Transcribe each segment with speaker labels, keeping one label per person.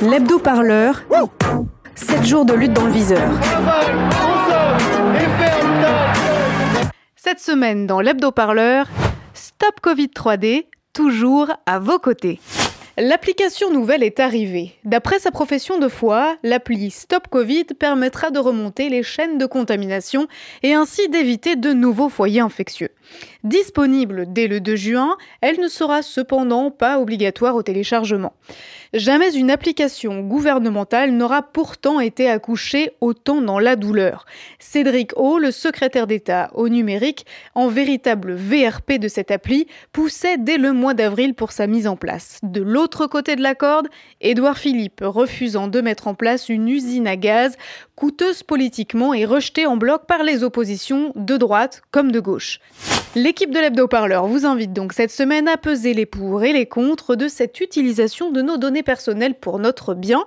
Speaker 1: L'hebdo-parleur. 7 jours de lutte dans le viseur. Cette semaine dans l'hebdo-parleur, Stop Covid 3D, toujours à vos côtés. L'application nouvelle est arrivée. D'après sa profession de foi, l'appli Stop Covid permettra de remonter les chaînes de contamination et ainsi d'éviter de nouveaux foyers infectieux. Disponible dès le 2 juin, elle ne sera cependant pas obligatoire au téléchargement. Jamais une application gouvernementale n'aura pourtant été accouchée autant dans la douleur. Cédric O, le secrétaire d'État au numérique, en véritable VRP de cette appli, poussait dès le mois d'avril pour sa mise en place. De l'autre côté de la corde, Édouard Philippe refusant de mettre en place une usine à gaz coûteuse politiquement et rejetée en bloc par les oppositions de droite comme de gauche. L'équipe de l'hebdo-parleur vous invite donc cette semaine à peser les pour et les contre de cette utilisation de nos données personnelles pour notre bien.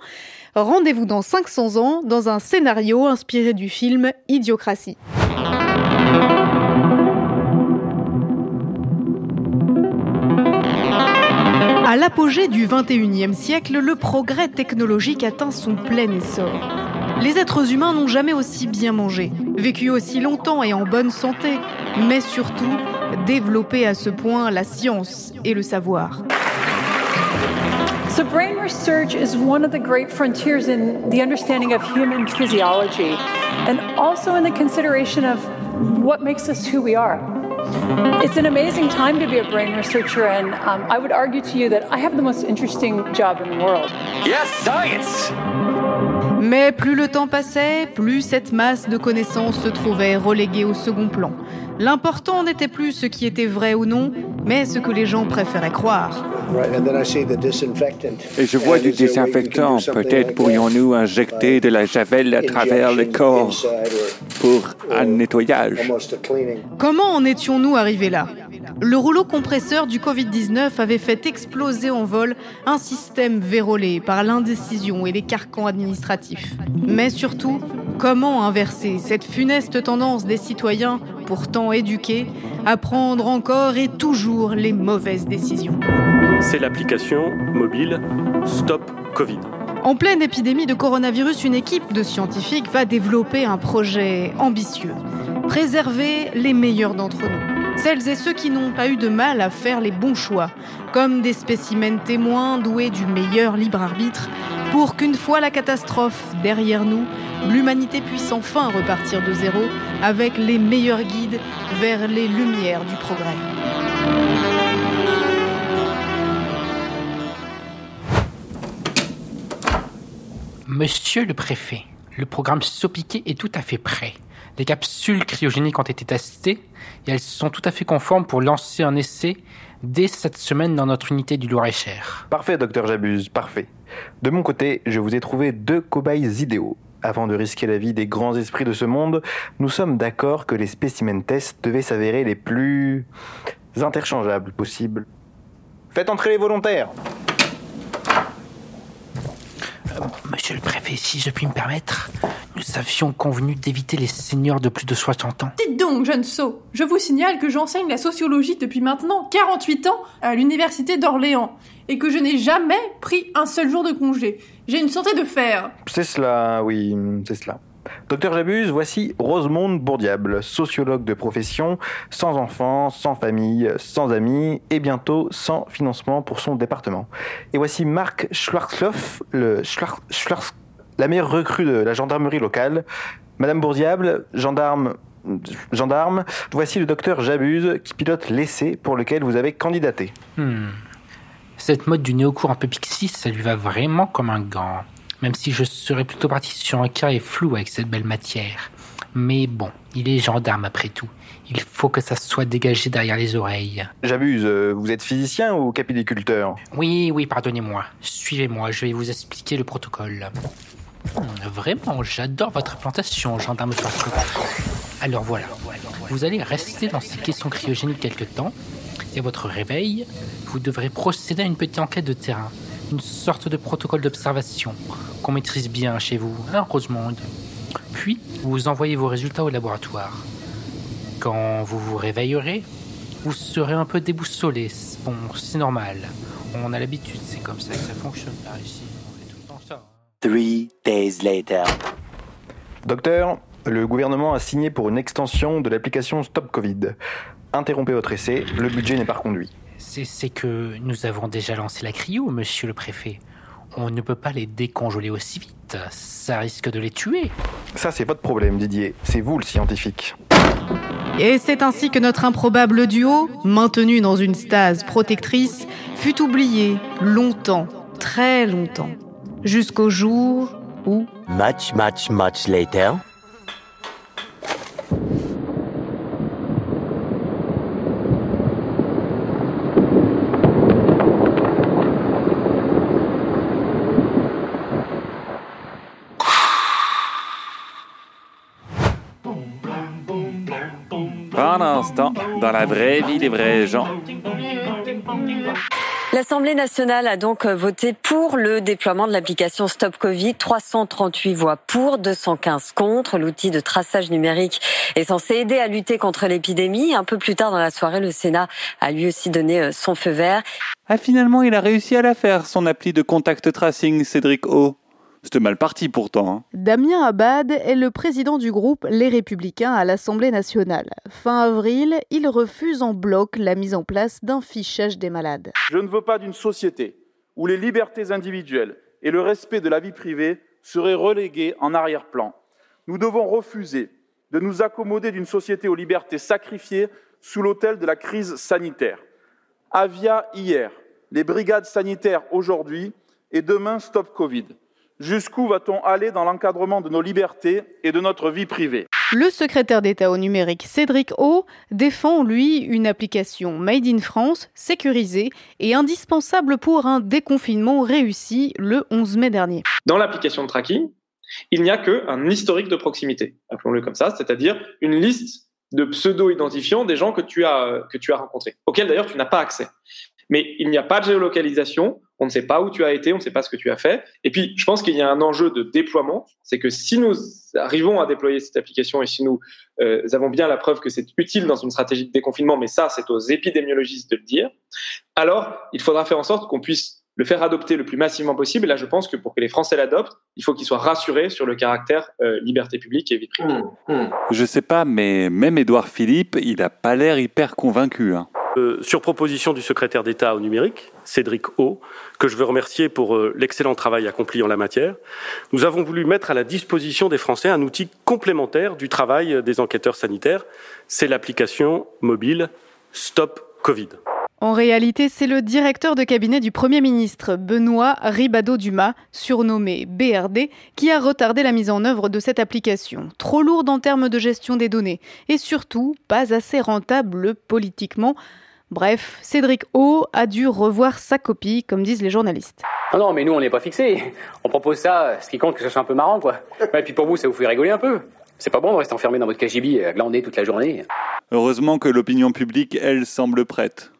Speaker 1: Rendez-vous dans 500 ans dans un scénario inspiré du film Idiocratie. À l'apogée du 21e siècle, le progrès technologique atteint son plein essor. Les êtres humains n'ont jamais aussi bien mangé, vécu aussi longtemps et en bonne santé, mais surtout développé à ce point la science et le savoir.
Speaker 2: So, brain research is one of the great frontiers in the understanding of human physiology and also in the consideration of what makes us who we are. It's an amazing time to be a brain researcher, and um, I would argue to you that I have the most interesting job in the world.
Speaker 3: Yes, science!
Speaker 1: Mais plus le temps passait, plus cette masse de connaissances se trouvait reléguée au second plan. L'important n'était plus ce qui était vrai ou non, mais ce que les gens préféraient croire.
Speaker 4: Et je vois du désinfectant. Peut-être pourrions-nous injecter de la javel à travers le corps pour un nettoyage.
Speaker 1: Comment en étions-nous arrivés là? Le rouleau compresseur du Covid-19 avait fait exploser en vol un système vérolé par l'indécision et les carcans administratifs. Mais surtout, comment inverser cette funeste tendance des citoyens, pourtant éduqués, à prendre encore et toujours les mauvaises décisions?
Speaker 5: C'est l'application mobile Stop Covid.
Speaker 1: En pleine épidémie de coronavirus, une équipe de scientifiques va développer un projet ambitieux. Préserver les meilleurs d'entre nous. Celles et ceux qui n'ont pas eu de mal à faire les bons choix, comme des spécimens témoins doués du meilleur libre arbitre, pour qu'une fois la catastrophe derrière nous, l'humanité puisse enfin repartir de zéro avec les meilleurs guides vers les lumières du progrès.
Speaker 6: Monsieur le préfet, le programme Sopiqué est tout à fait prêt. Les capsules cryogéniques ont été testées et elles sont tout à fait conformes pour lancer un essai dès cette semaine dans notre unité du Loir-et-Cher.
Speaker 7: Parfait, docteur Jabuse, parfait. De mon côté, je vous ai trouvé deux cobayes idéaux. Avant de risquer la vie des grands esprits de ce monde, nous sommes d'accord que les spécimens tests devaient s'avérer les plus interchangeables possibles. Faites entrer les volontaires
Speaker 6: Monsieur le préfet, si je puis me permettre, nous avions convenu d'éviter les seniors de plus de 60 ans.
Speaker 8: Dites donc, jeune sot, je vous signale que j'enseigne la sociologie depuis maintenant 48 ans à l'université d'Orléans et que je n'ai jamais pris un seul jour de congé. J'ai une santé de fer.
Speaker 7: C'est cela, oui, c'est cela. Docteur Jabuse, voici Rosemonde Bourdiable, sociologue de profession, sans enfants, sans famille, sans amis et bientôt sans financement pour son département. Et voici Marc Schwarzloff, le la meilleure recrue de la gendarmerie locale. Madame Bourdiable, gendarme, gendarme, voici le docteur Jabuse qui pilote l'essai pour lequel vous avez candidaté.
Speaker 6: Hmm. Cette mode du néocours un peu pixie, ça lui va vraiment comme un gant. Même si je serais plutôt parti sur un carré flou avec cette belle matière. Mais bon, il est gendarme après tout. Il faut que ça soit dégagé derrière les oreilles.
Speaker 7: J'abuse, euh, vous êtes physicien ou capilliculteur
Speaker 6: Oui, oui, pardonnez-moi. Suivez-moi, je vais vous expliquer le protocole. Hmm, Vraiment, j'adore votre implantation, gendarme Schwarzkopf. Alors voilà, vous allez rester dans ces caissons cryogéniques quelque temps, et à votre réveil, vous devrez procéder à une petite enquête de terrain, une sorte de protocole d'observation qu'on maîtrise bien chez vous, hein, Rosemonde. Puis, vous envoyez vos résultats au laboratoire. Quand vous vous réveillerez, Vous serez un peu déboussolé. Bon, c'est normal. On a l'habitude, c'est comme ça que ça fonctionne par ici. On fait tout le temps ça. hein.
Speaker 3: Three days later.
Speaker 7: Docteur, le gouvernement a signé pour une extension de l'application Stop Covid. Interrompez votre essai, le budget n'est pas reconduit.
Speaker 6: C'est que nous avons déjà lancé la cryo, monsieur le préfet. On ne peut pas les décongeler aussi vite. Ça risque de les tuer.
Speaker 7: Ça, c'est votre problème, Didier. C'est vous le scientifique.
Speaker 1: Et c'est ainsi que notre improbable duo, maintenu dans une stase protectrice, fut oublié longtemps, très longtemps, jusqu'au jour où...
Speaker 3: Much, much, much later.
Speaker 4: Dans la vraie vie des vrais gens,
Speaker 9: L'Assemblée nationale a donc euh, voté pour le déploiement de l'application Stop Covid. 338 voix pour, 215 contre. L'outil de traçage numérique est censé aider à lutter contre l'épidémie. Un peu plus tard dans la soirée, le Sénat a lui aussi donné euh, son feu vert.
Speaker 4: ah, finalement, il a réussi à la faire, son appli de contact tracing, Cédric O. C'était mal parti pourtant. hein.
Speaker 1: Damien Abad est le président du groupe Les Républicains à l'Assemblée nationale. Fin avril, il refuse en bloc la mise en place d'un fichage des malades.
Speaker 10: Je ne veux pas d'une société où les libertés individuelles et le respect de la vie privée seraient relégués en arrière-plan. Nous devons refuser de nous accommoder d'une société aux libertés sacrifiées sous l'autel de la crise sanitaire. Avia hier, les brigades sanitaires aujourd'hui et demain Stop Covid. Jusqu'où va-t-on aller dans l'encadrement de nos libertés et de notre vie privée?
Speaker 1: Le secrétaire d'État au numérique Cédric O défend, lui, une application Made in France, sécurisée et indispensable pour un déconfinement réussi le 11 mai dernier.
Speaker 11: Dans l'application de tracking, il n'y a qu'un historique de proximité, appelons-le comme ça, c'est-à-dire une liste de pseudo-identifiants des gens que tu as, que tu as rencontrés, auxquels d'ailleurs tu n'as pas accès. Mais il n'y a pas de géolocalisation, on ne sait pas où tu as été, on ne sait pas ce que tu as fait. Et puis, je pense qu'il y a un enjeu de déploiement, c'est que si nous arrivons à déployer cette application et si nous euh, avons bien la preuve que c'est utile dans une stratégie de déconfinement, mais ça, c'est aux épidémiologistes de le dire, alors il faudra faire en sorte qu'on puisse le faire adopter le plus massivement possible. Et là, je pense que pour que les Français l'adoptent, il faut qu'ils soient rassurés sur le caractère euh, liberté publique et vie privée.
Speaker 4: Je sais pas, mais même Édouard Philippe, il a pas l'air hyper convaincu. hein.
Speaker 5: Euh, sur proposition du secrétaire d'État au numérique, Cédric O, que je veux remercier pour euh, l'excellent travail accompli en la matière, nous avons voulu mettre à la disposition des Français un outil complémentaire du travail des enquêteurs sanitaires. C'est l'application mobile Stop Covid.
Speaker 1: En réalité, c'est le directeur de cabinet du Premier ministre, Benoît Ribado-Dumas, surnommé BRD, qui a retardé la mise en œuvre de cette application. Trop lourde en termes de gestion des données et surtout pas assez rentable politiquement. Bref, Cédric O a dû revoir sa copie, comme disent les journalistes.
Speaker 12: Non, non, mais nous, on n'est pas fixés. On propose ça, ce qui compte, que ce soit un peu marrant, quoi. Et puis pour vous, ça vous fait rigoler un peu. C'est pas bon de rester enfermé dans votre KGB à glander toute la journée.
Speaker 4: Heureusement que l'opinion publique, elle, semble prête.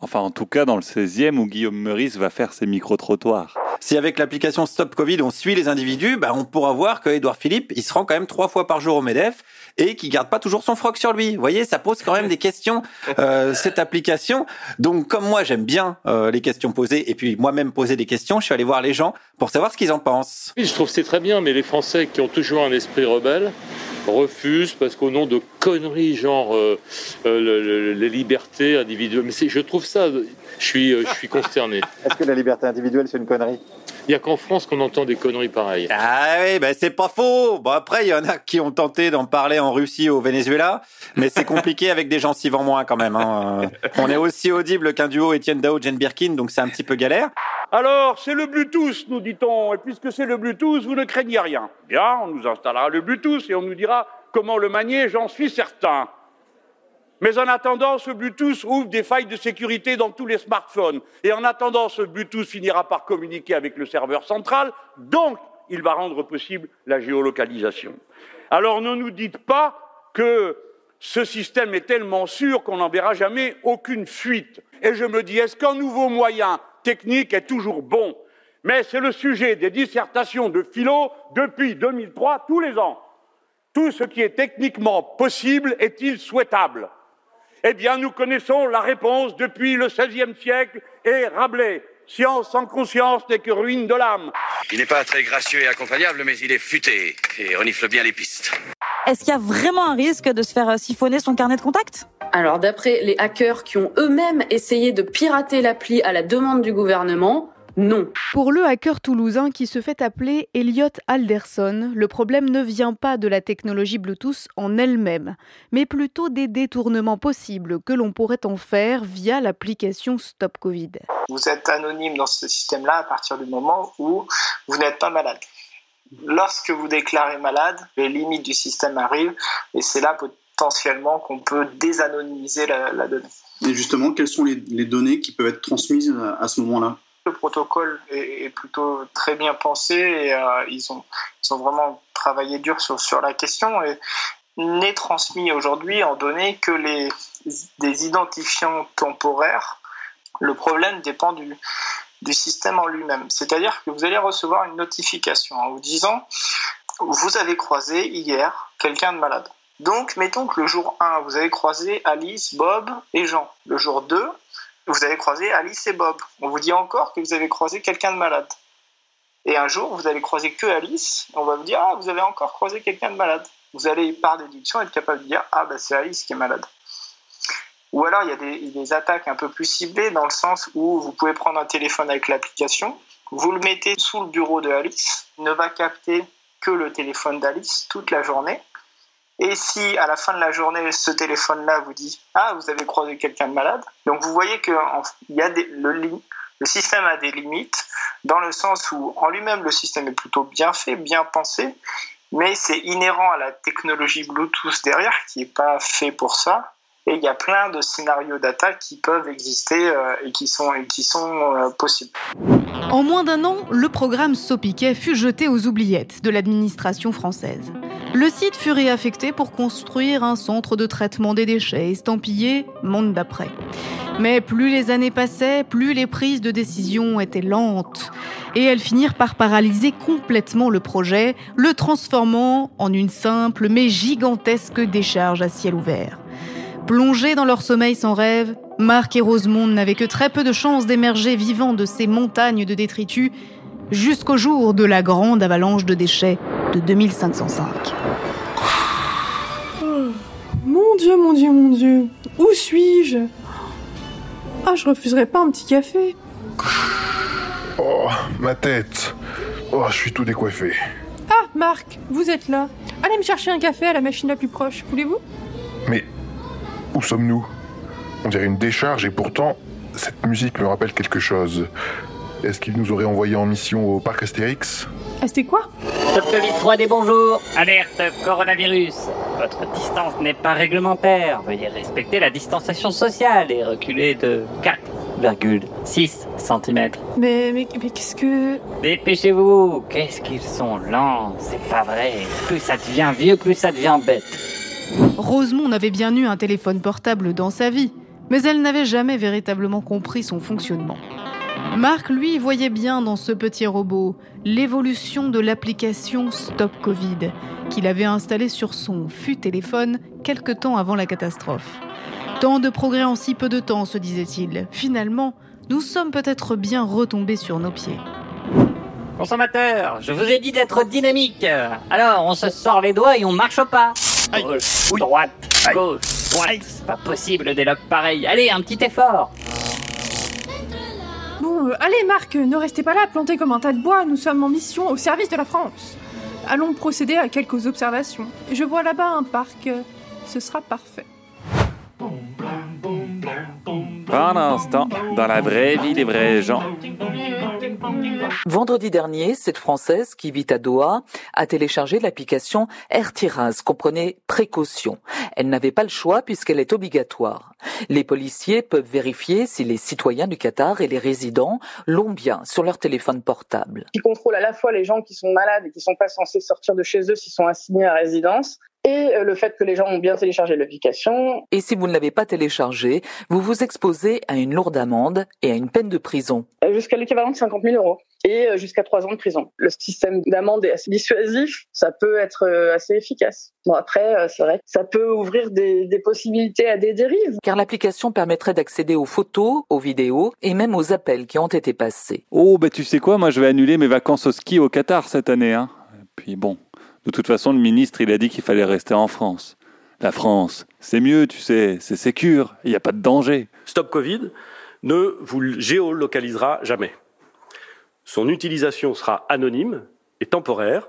Speaker 4: Enfin, en tout cas, dans le 16e où Guillaume Meurice va faire ses micro-trottoirs.
Speaker 13: Si avec l'application Stop Covid, on suit les individus, bah, on pourra voir que Edouard Philippe, il se rend quand même trois fois par jour au MEDEF et qui garde pas toujours son froc sur lui. Vous voyez, ça pose quand même des questions, euh, cette application. Donc, comme moi, j'aime bien euh, les questions posées et puis moi-même poser des questions, je suis allé voir les gens pour savoir ce qu'ils en pensent.
Speaker 14: Oui, je trouve que c'est très bien, mais les Français qui ont toujours un esprit rebelle refusent parce qu'au nom de conneries genre euh, euh, le- le- les libertés individuelles, mais je trouve ça, je suis, euh, je suis consterné.
Speaker 7: Est-ce que la liberté individuelle, c'est une connerie?
Speaker 14: N'y a qu'en France qu'on entend des conneries pareilles.
Speaker 13: Ah oui, ben c'est pas faux. Bon après, il y en a qui ont tenté d'en parler en Russie, au Venezuela, mais c'est compliqué avec des gencives en moins quand même. hein. Euh, On est aussi audible qu'un duo Étienne Dao, Jane Birkin, donc c'est un petit peu galère.
Speaker 10: Alors, c'est le Bluetooth, nous dit-on. Et puisque c'est le Bluetooth, vous ne craignez rien. Bien, on nous installera le Bluetooth et on nous dira comment le manier, j'en suis certain. Mais en attendant, ce Bluetooth ouvre des failles de sécurité dans tous les smartphones. Et en attendant, ce Bluetooth finira par communiquer avec le serveur central. Donc, il va rendre possible la géolocalisation. Alors, ne nous dites pas que ce système est tellement sûr qu'on n'en verra jamais aucune fuite. Et je me dis, est-ce qu'un nouveau moyen technique est toujours bon? Mais c'est le sujet des dissertations de philo depuis 2003, tous les ans. Tout ce qui est techniquement possible est-il souhaitable? Eh bien, nous connaissons la réponse depuis le XVIe siècle et Rabelais. Science sans conscience n'est que ruine de l'âme.
Speaker 15: Il n'est pas très gracieux et accompagnable, mais il est futé et renifle bien les pistes.
Speaker 16: Est-ce qu'il y a vraiment un risque de se faire euh, siphonner son carnet de contact
Speaker 17: Alors d'après les hackers qui ont eux-mêmes essayé de pirater l'appli à la demande du gouvernement, non.
Speaker 1: Pour le hacker toulousain qui se fait appeler Elliot Alderson, le problème ne vient pas de la technologie Bluetooth en elle-même, mais plutôt des détournements possibles que l'on pourrait en faire via l'application Stop Covid.
Speaker 18: Vous êtes anonyme dans ce système-là à partir du moment où vous n'êtes pas malade. Lorsque vous déclarez malade, les limites du système arrivent et c'est là potentiellement qu'on peut désanonymiser la, la, donnée.
Speaker 19: Et justement, quelles sont les, les données qui peuvent être transmises à, à ce moment-là?
Speaker 18: Le protocole est, plutôt très bien pensé et euh, ils, ont, vraiment travaillé dur sur, sur la question et n'est transmis aujourd'hui en données que les, des identifiants temporaires. Le problème dépend du, du système en lui-même. C'est-à-dire que vous allez recevoir une notification en vous disant vous avez croisé hier quelqu'un de malade. Donc, mettons que le jour 1, vous avez croisé Alice, Bob et Jean. Le jour 2, vous avez croisé Alice et Bob. On vous dit encore que vous avez croisé quelqu'un de malade. Et un jour, vous allez croiser que Alice, on va vous dire Ah, vous avez encore croisé quelqu'un de malade. Vous allez, par déduction, être capable de dire Ah, bah, c'est Alice qui est malade. Ou alors, il y a des, des, attaques un peu plus ciblées dans le sens où vous pouvez prendre un téléphone avec l'application, vous le mettez sous le bureau de Alice, ne va capter que le téléphone d'Alice toute la journée. Et si à la fin de la journée, ce téléphone-là vous dit Ah, vous avez croisé quelqu'un de malade, donc vous voyez que y a le, le système a des limites, dans le sens où en lui-même, le système est plutôt bien fait, bien pensé, mais c'est inhérent à la technologie Bluetooth derrière qui n'est pas fait pour ça. Et il y a plein de scénarios d'attaque qui peuvent exister euh, et qui sont, euh, possibles.
Speaker 1: En moins d'un an, le programme Sopiquet fut jeté aux oubliettes de l'administration française. Le site fut réaffecté pour construire un centre de traitement des déchets estampillé Monde d'après. Mais plus les années passaient, plus les prises de décision étaient lentes. Et elles finirent par paralyser complètement le projet, le transformant en une simple mais gigantesque décharge à ciel ouvert. Plongés dans leur sommeil sans rêve, Marc et Rosemonde n'avaient que très peu de chances d'émerger vivants de ces montagnes de détritus jusqu'au jour de la grande avalanche de déchets de 2505.
Speaker 8: Oh, mon Dieu, mon Dieu, mon Dieu, où suis-je? Ah, je refuserais pas un petit café.
Speaker 20: Oh, ma tête. Oh, je suis tout décoiffé.
Speaker 8: Ah, Marc, vous êtes là. Allez me chercher un café à la machine la plus proche, voulez-vous?
Speaker 20: Mais où sommes-nous? On dirait une décharge et pourtant, cette musique me rappelle quelque chose. Est-ce qu'il nous aurait envoyé en mission au parc Astérix?
Speaker 8: Ah, c'était quoi?
Speaker 21: Top Covid 3D, bonjour Alerte coronavirus Votre distance n'est pas réglementaire. Veuillez respecter la distanciation sociale et reculer de 4,6 cm.
Speaker 8: Mais, mais, mais qu'est-ce que...
Speaker 21: Dépêchez-vous Qu'est-ce qu'ils sont lents C'est pas vrai. Plus ça devient vieux, plus ça devient bête.
Speaker 1: Rosemont avait bien eu un téléphone portable dans sa vie, mais elle n'avait jamais véritablement compris son fonctionnement. Marc, lui, voyait bien dans ce petit robot l'évolution de l'application Stop Covid qu'il avait installée sur son fut téléphone quelque temps avant la catastrophe. Tant de progrès en si peu de temps, se disait-il. Finalement, nous sommes peut-être bien retombés sur nos pieds.
Speaker 21: Consommateur, je vous ai dit d'être dynamique. Alors, on se sort les doigts et on marche pas. Gauche, droite, gauche, droite. C'est pas possible des logs pareils. Allez, un petit effort.
Speaker 8: Bon, euh, allez Marc, ne restez pas là planté comme un tas de bois, nous sommes en mission au service de la France. Allons procéder à quelques observations. Je vois là-bas un parc, ce sera parfait.
Speaker 4: Pendant ce temps, dans la vraie vie des vrais gens.
Speaker 22: Vendredi dernier, cette Française qui vit à Doha a téléchargé l'application AirTiraz, comprenait précaution. Elle n'avait pas le choix puisqu'elle est obligatoire. Les policiers peuvent vérifier si les citoyens du Qatar et les résidents l'ont bien sur leur téléphone portable.
Speaker 23: Qui contrôle à la fois les gens qui sont malades et qui sont pas censés sortir de chez eux s'ils sont assignés à résidence et le fait que les gens ont bien téléchargé l'application.
Speaker 22: Et si vous ne l'avez pas téléchargé, vous vous exposez à une lourde amende et à une peine de prison.
Speaker 23: Jusqu'à l'équivalent de 50 000 euros. et jusqu'à trois ans de prison. Le système d'amende est assez dissuasif, ça peut être assez efficace. Bon après, c'est vrai, ça peut ouvrir des, des possibilités à des dérives.
Speaker 22: Car l'application permettrait d'accéder aux photos, aux vidéos et même aux appels qui ont été passés.
Speaker 4: Oh, bah tu sais quoi, moi je vais annuler mes vacances au ski au Qatar cette année. Hein. Puis bon, de toute façon, le ministre, il a dit qu'il fallait rester en France. La France, c'est mieux, tu sais, c'est sécure, il n'y a pas de danger.
Speaker 5: Stop Covid ne vous géolocalisera jamais. Son utilisation sera anonyme et temporaire,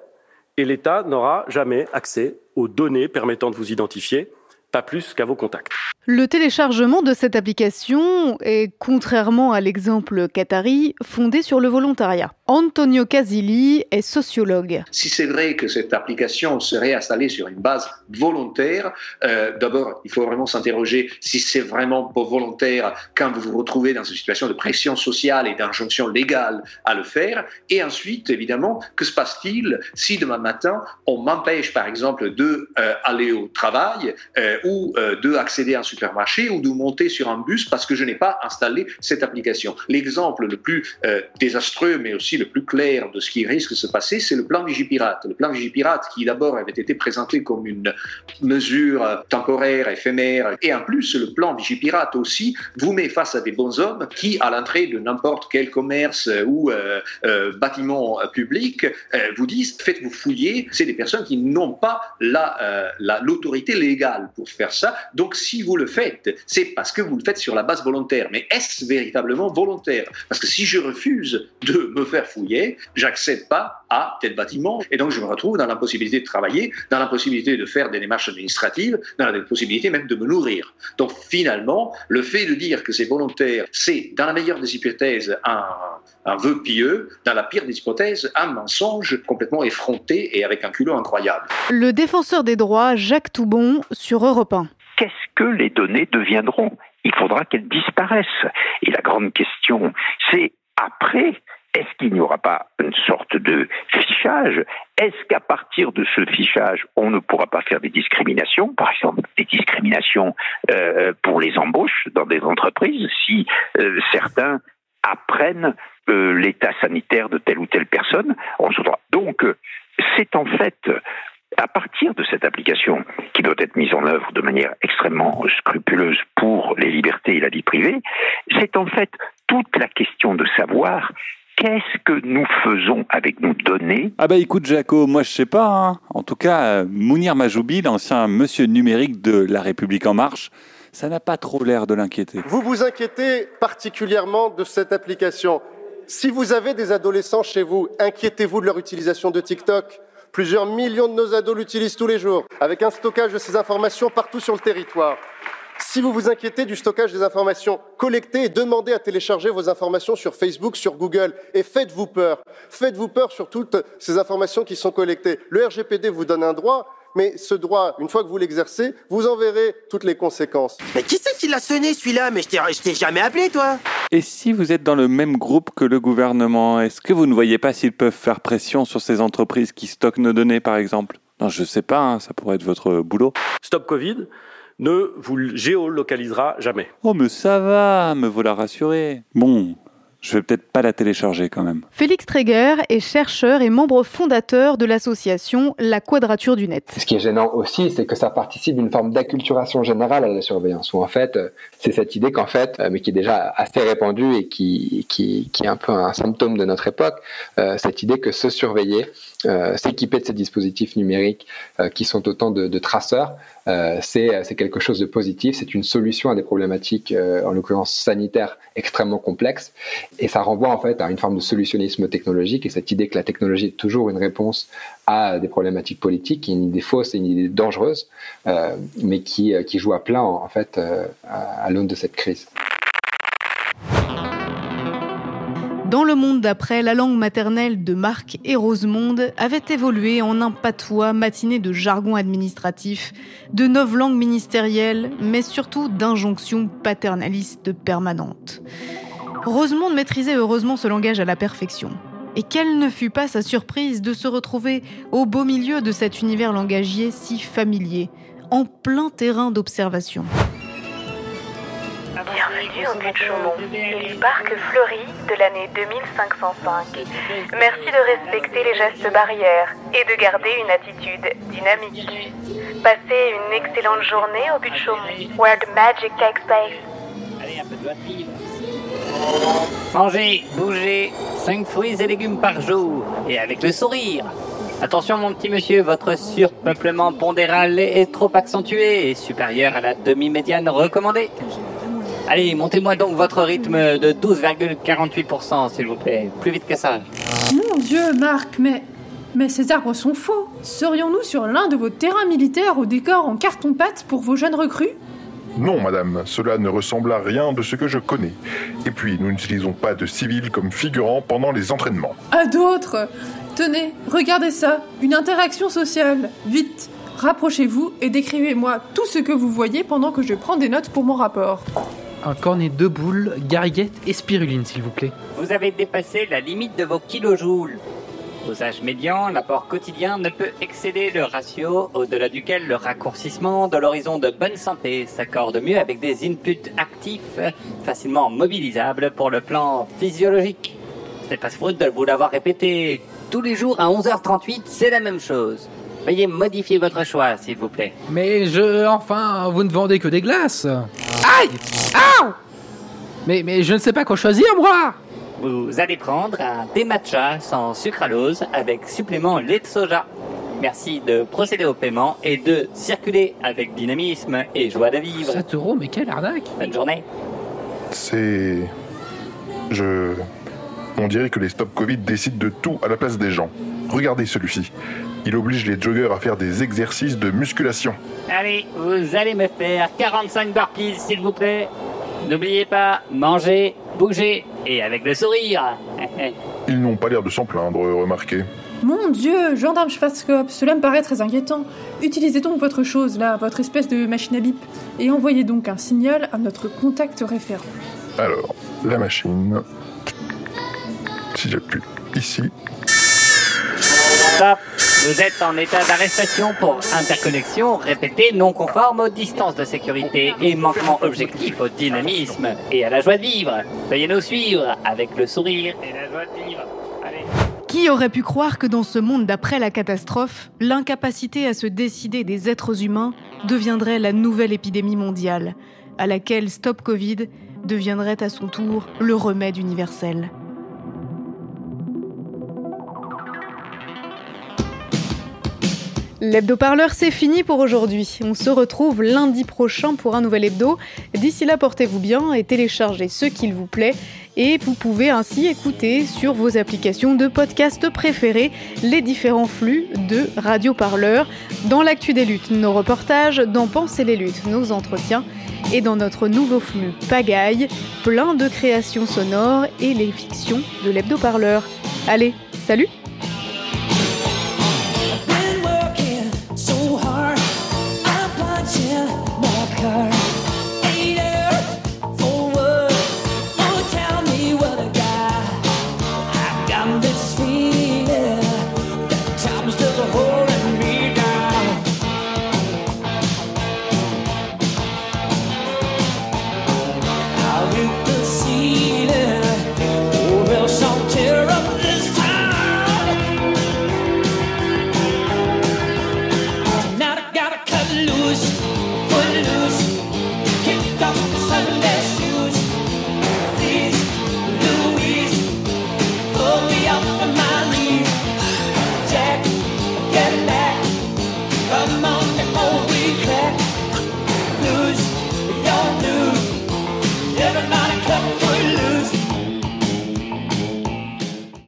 Speaker 5: et l'État n'aura jamais accès aux données permettant de vous identifier, pas plus qu'à vos contacts.
Speaker 1: Le téléchargement de cette application est, contrairement à l'exemple qatari, fondé sur le volontariat. Antonio Casilli est sociologue.
Speaker 24: Si c'est vrai que cette application serait installée sur une base volontaire, euh, d'abord, il faut vraiment s'interroger si c'est vraiment volontaire quand vous vous retrouvez dans une situation de pression sociale et d'injonction légale à le faire. Et ensuite, évidemment, que se passe-t-il si demain matin, on m'empêche, par exemple, de euh, aller au travail euh, ou de accéder à un supermarché ou de monter sur un bus parce que je n'ai pas installé cette application? L'exemple le plus désastreux, mais aussi le plus clair de ce qui risque de se passer, c'est le plan Vigipirate. Le plan Vigipirate qui d'abord avait été présenté comme une mesure temporaire, éphémère, et en plus le plan Vigipirate aussi vous met face à des bons hommes qui, à l'entrée de n'importe quel commerce ou euh, euh, bâtiment public, euh, vous disent faites-vous fouiller. C'est des personnes qui n'ont pas la, l'autorité légale pour faire ça. Donc si vous le faites, c'est parce que vous le faites sur la base volontaire. Mais est-ce véritablement volontaire? Parce que si je refuse de me faire fouiller, j'accède pas à tel bâtiment et donc je me retrouve dans l'impossibilité de travailler, dans l'impossibilité de faire des démarches administratives, dans la possibilité même de me nourrir. Donc finalement, le fait de dire que c'est volontaire, c'est dans la meilleure des hypothèses un, un vœu pieux, dans la pire des hypothèses un mensonge complètement effronté et avec un culot incroyable.
Speaker 1: Le défenseur des droits, Jacques Toubon, sur Europe 1.
Speaker 25: Qu'est-ce que les données deviendront? Il faudra qu'elles disparaissent. Et la grande question, c'est après, est-ce qu'il n'y aura pas une sorte de fichage? Est-ce qu'à partir de ce fichage, on ne pourra pas faire des discriminations, par exemple des discriminations euh, pour les embauches dans des entreprises, si euh, certains apprennent euh, l'état sanitaire de telle ou telle personne Donc, c'est en fait à partir de cette application qui doit être mise en œuvre de manière extrêmement scrupuleuse pour les libertés et la vie privée, c'est en fait toute la question de savoir qu'est-ce que nous faisons avec nos données?
Speaker 4: Ah bah écoute Jaco, moi je sais pas. Hein. En tout cas, euh, Mounir Majoubi, l'ancien monsieur numérique de La République en marche, ça n'a pas trop l'air de l'inquiéter.
Speaker 26: Vous vous inquiétez particulièrement de cette application. Si vous avez des adolescents chez vous, inquiétez-vous de leur utilisation de TikTok? Plusieurs millions de nos ados l'utilisent tous les jours, avec un stockage de ces informations partout sur le territoire. Si vous vous inquiétez du stockage des informations collectées, demandez à télécharger vos informations sur Facebook, sur Google, et faites-vous peur. Faites-vous peur sur toutes ces informations qui sont collectées. Le RGPD vous donne un droit, mais ce droit, une fois que vous l'exercez, vous en verrez toutes les conséquences.
Speaker 27: Mais qui c'est qui l'a sonné celui-là? Mais je t'ai jamais appelé, toi
Speaker 4: Et si vous êtes dans le même groupe que le gouvernement, est-ce que vous ne voyez pas s'ils peuvent faire pression sur ces entreprises qui stockent nos données, par exemple? Non, je sais pas, hein, ça pourrait être votre boulot.
Speaker 5: Stop Covid ne vous géolocalisera jamais.
Speaker 4: Oh, mais ça va, me voilà rassuré. Bon, je vais peut-être pas la télécharger quand même.
Speaker 1: Félix Tréger est chercheur et membre fondateur de l'association La Quadrature du Net.
Speaker 28: Ce qui est gênant aussi, c'est que ça participe d'une forme d'acculturation générale à la surveillance, où en fait, euh, c'est cette idée qu'en fait, euh, mais qui est déjà assez répandue et qui, qui, qui est un peu un symptôme de notre époque, euh, cette idée que se surveiller, s'équiper de ces dispositifs numériques qui sont autant de, de traceurs, c'est quelque chose de positif, c'est une solution à des problématiques, en l'occurrence sanitaires, extrêmement complexes. Et ça renvoie en fait à une forme de solutionnisme technologique et cette idée que la technologie est toujours une réponse à des problématiques politiques, une idée fausse et une idée dangereuse, euh, mais qui, euh, qui joue à plein en fait euh, à l'aune de cette crise.
Speaker 1: Dans le monde d'après, la langue maternelle de Marc et Rosemonde avait évolué en un patois matiné de jargon administratif, de neuf langues ministérielles, mais surtout d'injonctions paternalistes permanentes. Rosemonde maîtrisait heureusement ce langage à la perfection. Et quelle ne fut pas sa surprise de se retrouver au beau milieu de cet univers langagier si familier, en plein terrain d'observation. Bienvenue au but de Chaumont, parc fleuri de l'année 2505. Merci de respecter les gestes barrières et de garder une attitude dynamique. Passez une excellente journée au but de Chaumont, where the magic takes place.
Speaker 21: Allez, un peu de. Mangez, bougez, 5 fruits et légumes par jour, et avec le sourire. Attention mon petit monsieur, votre surpeuplement pondéral est trop accentué et supérieur à la demi-médiane recommandée. Allez, montez-moi donc votre rythme de 12,48% s'il vous plaît. Plus vite que ça.
Speaker 8: Mon Dieu, Marc, mais. Mais ces arbres sont faux. Serions-nous sur l'un de vos terrains militaires au décor en carton-pâte pour vos jeunes recrues?
Speaker 20: Non, madame, cela ne ressemble à rien de ce que je connais. Et puis, nous n'utilisons pas de civils comme figurants pendant les entraînements.
Speaker 8: À d'autres Tenez, regardez ça, une interaction sociale. Vite, rapprochez-vous et décrivez-moi tout ce que vous voyez pendant que je prends des notes pour mon rapport.
Speaker 29: Un cornet de boules, gariguette et spiruline, s'il vous plaît.
Speaker 21: Vous avez dépassé la limite de vos kilojoules. Aux âges médians, l'apport quotidien ne peut excéder le ratio au-delà duquel le raccourcissement de l'horizon de bonne santé s'accorde mieux avec des inputs actifs facilement mobilisables pour le plan physiologique. C'est pas faute de vous l'avoir répété. Tous les jours à 11h38, c'est la même chose. Veuillez modifier votre choix, s'il vous plaît.
Speaker 29: Mais je. Enfin, vous ne vendez que des glaces. Aïe Aouh mais, mais je ne sais pas quoi choisir, moi
Speaker 21: Vous allez prendre un thé matcha sans sucralose avec supplément lait de soja. Merci de procéder au paiement et de circuler avec dynamisme et joie de vivre.
Speaker 29: 7 euros, mais quelle arnaque
Speaker 21: Bonne journée.
Speaker 20: C'est. Je. On dirait que les stop Covid décident de tout à la place des gens. Regardez celui-ci. Il oblige les joggers à faire des exercices de musculation.
Speaker 21: Allez, vous allez me faire 45 burpees, s'il vous plaît. N'oubliez pas, manger, bouger et avec le sourire.
Speaker 20: Ils n'ont pas l'air de s'en plaindre, remarquez.
Speaker 8: Mon Dieu, gendarme Schwarzkopf, cela me paraît très inquiétant. Utilisez donc votre chose là, votre espèce de machine à bip, et envoyez donc un signal à notre contact référent.
Speaker 20: Alors, la machine. Si j'appuie ici.
Speaker 21: Stop Vous êtes en état d'arrestation pour interconnexion répétée non conforme aux distances de sécurité et manquement objectif au dynamisme et à la joie de vivre. Veuillez nous suivre avec le sourire et la joie de vivre. Allez.
Speaker 1: Qui aurait pu croire que dans ce monde d'après la catastrophe, l'incapacité à se décider des êtres humains deviendrait la nouvelle épidémie mondiale, à laquelle Stop Covid deviendrait à son tour le remède universel? L'hebdo-parleur, c'est fini pour aujourd'hui. On se retrouve lundi prochain pour un nouvel hebdo. D'ici là, portez-vous bien et téléchargez ce qu'il vous plaît. Et vous pouvez ainsi écouter sur vos applications de podcast préférées les différents flux de Radio Parleur. Dans l'actu des luttes, nos reportages, dans Penser les luttes, nos entretiens. Et dans notre nouveau flux Pagaille, plein de créations sonores et les fictions de l'hebdo-parleur. Allez, salut